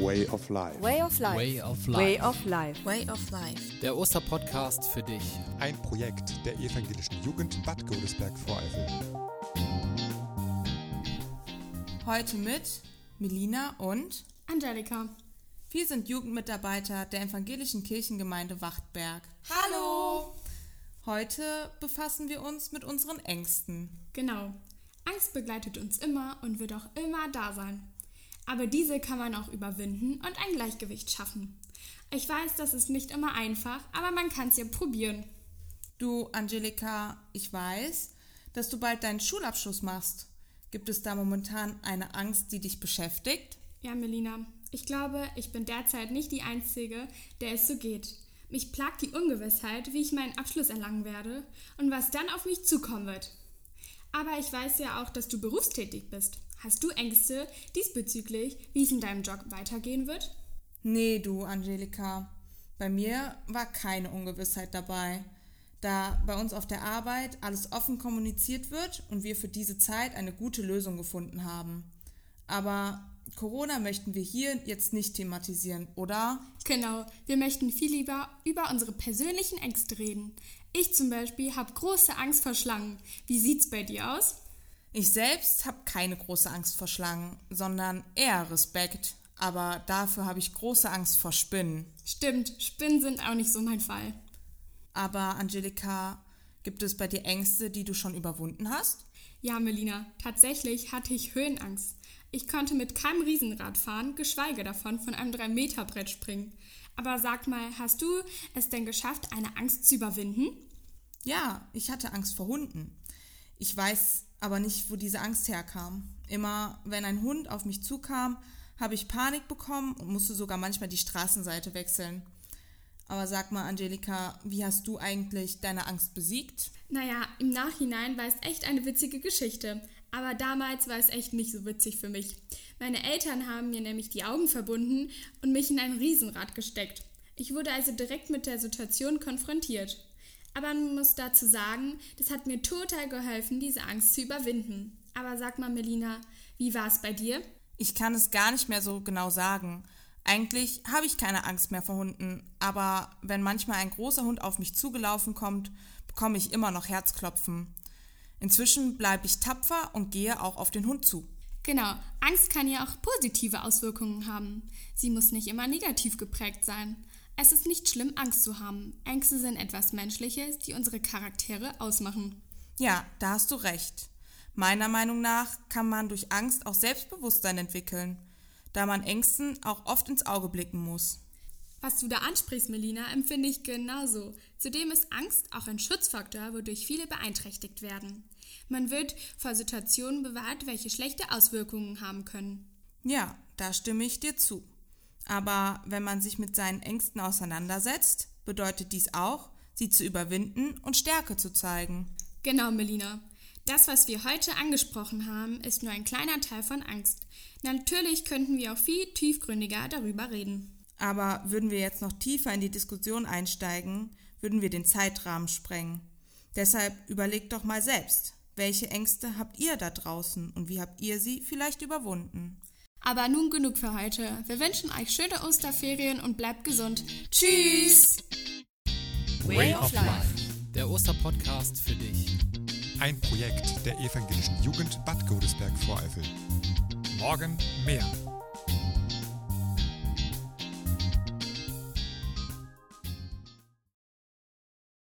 Way of Life. Way of Life. Way of Life. Way of Life. Way of Life. Der Osterpodcast für dich. Ein Projekt der evangelischen Jugend Bad Godesberg-Voreifel. Heute mit Melina und Angelika. wir sind Jugendmitarbeiter der evangelischen Kirchengemeinde Wachtberg. Hallo! Heute befassen wir uns mit unseren Ängsten. Genau. Angst begleitet uns immer und wird auch immer da sein. Aber diese kann man auch überwinden und ein Gleichgewicht schaffen. Ich weiß, das ist nicht immer einfach, aber man kann es ja probieren. Du, Angelika, ich weiß, dass du bald deinen Schulabschluss machst. Gibt es da momentan eine Angst, die dich beschäftigt? Ja, Melina, ich glaube, ich bin derzeit nicht die Einzige, der es so geht. Mich plagt die Ungewissheit, wie ich meinen Abschluss erlangen werde und was dann auf mich zukommen wird. Aber ich weiß ja auch, dass du berufstätig bist. Hast du Ängste diesbezüglich, wie es in deinem Job weitergehen wird? Nee, du, Angelika. Bei mir war keine Ungewissheit dabei, da bei uns auf der Arbeit alles offen kommuniziert wird und wir für diese Zeit eine gute Lösung gefunden haben. Aber Corona möchten wir hier jetzt nicht thematisieren, oder? Genau, wir möchten viel lieber über unsere persönlichen Ängste reden. Ich zum Beispiel habe große Angst vor Schlangen. Wie sieht's bei dir aus? Ich selbst habe keine große Angst vor Schlangen, sondern eher Respekt. Aber dafür habe ich große Angst vor Spinnen. Stimmt, Spinnen sind auch nicht so mein Fall. Aber Angelika, gibt es bei dir Ängste, die du schon überwunden hast? Ja, Melina, tatsächlich hatte ich Höhenangst. Ich konnte mit keinem Riesenrad fahren, geschweige davon von einem 3-Meter-Brett springen. Aber sag mal, hast du es denn geschafft, eine Angst zu überwinden? Ja, ich hatte Angst vor Hunden. Ich weiß aber nicht, wo diese Angst herkam. Immer wenn ein Hund auf mich zukam, habe ich Panik bekommen und musste sogar manchmal die Straßenseite wechseln. Aber sag mal, Angelika, wie hast du eigentlich deine Angst besiegt? Naja, im Nachhinein war es echt eine witzige Geschichte. Aber damals war es echt nicht so witzig für mich. Meine Eltern haben mir nämlich die Augen verbunden und mich in ein Riesenrad gesteckt. Ich wurde also direkt mit der Situation konfrontiert. Aber man muss dazu sagen, das hat mir total geholfen, diese Angst zu überwinden. Aber sag mal, Melina, wie war es bei dir? Ich kann es gar nicht mehr so genau sagen. Eigentlich habe ich keine Angst mehr vor Hunden, aber wenn manchmal ein großer Hund auf mich zugelaufen kommt, bekomme ich immer noch Herzklopfen. Inzwischen bleibe ich tapfer und gehe auch auf den Hund zu. Genau, Angst kann ja auch positive Auswirkungen haben. Sie muss nicht immer negativ geprägt sein. Es ist nicht schlimm, Angst zu haben. Ängste sind etwas Menschliches, die unsere Charaktere ausmachen. Ja, da hast du recht. Meiner Meinung nach kann man durch Angst auch Selbstbewusstsein entwickeln, da man Ängsten auch oft ins Auge blicken muss. Was du da ansprichst, Melina, empfinde ich genauso. Zudem ist Angst auch ein Schutzfaktor, wodurch viele beeinträchtigt werden. Man wird vor Situationen bewahrt, welche schlechte Auswirkungen haben können. Ja, da stimme ich dir zu. Aber wenn man sich mit seinen Ängsten auseinandersetzt, bedeutet dies auch, sie zu überwinden und Stärke zu zeigen. Genau, Melina. Das, was wir heute angesprochen haben, ist nur ein kleiner Teil von Angst. Natürlich könnten wir auch viel tiefgründiger darüber reden. Aber würden wir jetzt noch tiefer in die Diskussion einsteigen, würden wir den Zeitrahmen sprengen. Deshalb überlegt doch mal selbst, welche Ängste habt ihr da draußen und wie habt ihr sie vielleicht überwunden? Aber nun genug für heute. Wir wünschen euch schöne Osterferien und bleibt gesund. Tschüss! Way of Life. Der Osterpodcast für dich. Ein Projekt der evangelischen Jugend Bad Godesberg-Voreifel. Morgen mehr.